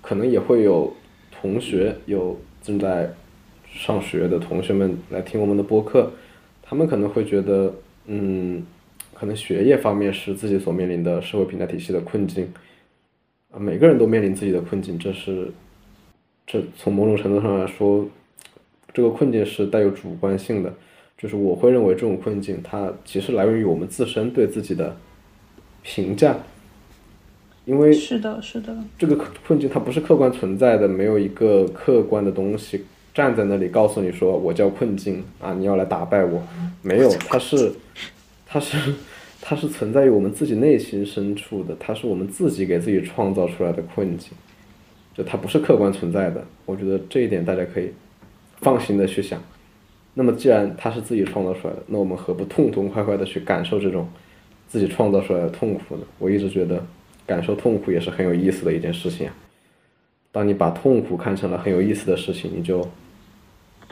可能也会有同学有正在上学的同学们来听我们的播客，他们可能会觉得嗯。可能学业方面是自己所面临的社会评价体系的困境，啊，每个人都面临自己的困境，这是，这从某种程度上来说，这个困境是带有主观性的，就是我会认为这种困境它其实来源于我们自身对自己的评价，因为是的，是的，这个困境它不是客观存在的，没有一个客观的东西站在那里告诉你说我叫困境啊，你要来打败我，没有，它是，它是。它是存在于我们自己内心深处的，它是我们自己给自己创造出来的困境，就它不是客观存在的。我觉得这一点大家可以放心的去想，那么既然它是自己创造出来的，那我们何不痛痛快快的去感受这种自己创造出来的痛苦呢？我一直觉得感受痛苦也是很有意思的一件事情啊。当你把痛苦看成了很有意思的事情，你就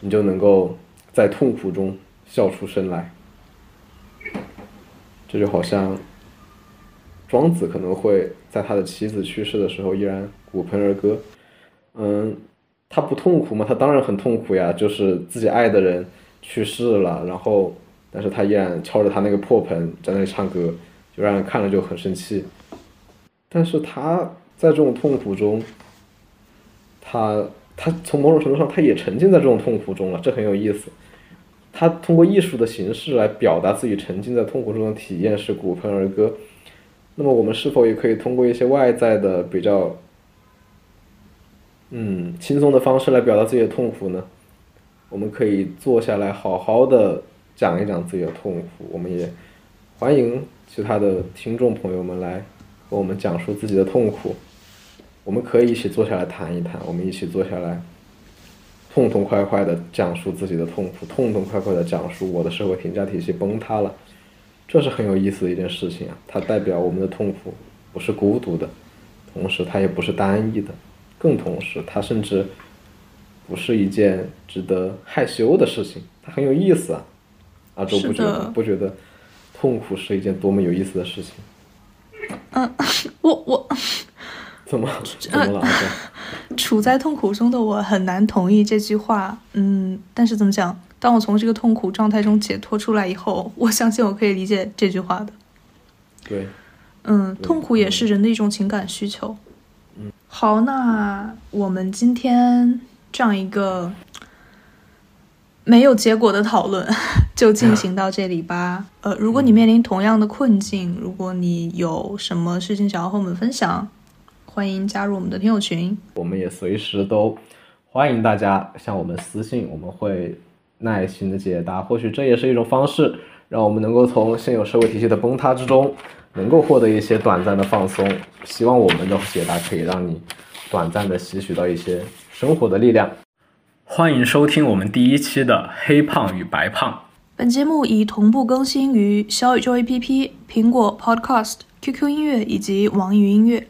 你就能够在痛苦中笑出声来。这就好像庄子可能会在他的妻子去世的时候依然鼓盆而歌。嗯，他不痛苦吗？他当然很痛苦呀，就是自己爱的人去世了，然后但是他依然敲着他那个破盆在那里唱歌，就让人看了就很生气。但是他在这种痛苦中，他他从某种程度上他也沉浸在这种痛苦中了，这很有意思。他通过艺术的形式来表达自己沉浸在痛苦中的体验是骨盆而歌。那么我们是否也可以通过一些外在的比较，嗯，轻松的方式来表达自己的痛苦呢？我们可以坐下来好好的讲一讲自己的痛苦。我们也欢迎其他的听众朋友们来和我们讲述自己的痛苦。我们可以一起坐下来谈一谈，我们一起坐下来。痛痛快快的讲述自己的痛苦，痛痛快快的讲述我的社会评价体系崩塌了，这是很有意思的一件事情啊！它代表我们的痛苦不是孤独的，同时它也不是单一的，更同时它甚至不是一件值得害羞的事情，它很有意思啊！阿周不觉得不觉得痛苦是一件多么有意思的事情？(laughs) 嗯，我我怎么怎么了？处在痛苦中的我很难同意这句话，嗯，但是怎么讲？当我从这个痛苦状态中解脱出来以后，我相信我可以理解这句话的。对，嗯，痛苦也是人的一种情感需求。嗯，好，那我们今天这样一个没有结果的讨论 (laughs) 就进行到这里吧。呃，如果你面临同样的困境，如果你有什么事情想要和我们分享。欢迎加入我们的听友群，我们也随时都欢迎大家向我们私信，我们会耐心的解答。或许这也是一种方式，让我们能够从现有社会体系的崩塌之中，能够获得一些短暂的放松。希望我们的解答可以让你短暂的吸取到一些生活的力量。欢迎收听我们第一期的《黑胖与白胖》。本节目已同步更新于小宇宙 APP、苹果 Podcast、QQ 音乐以及网易云音乐。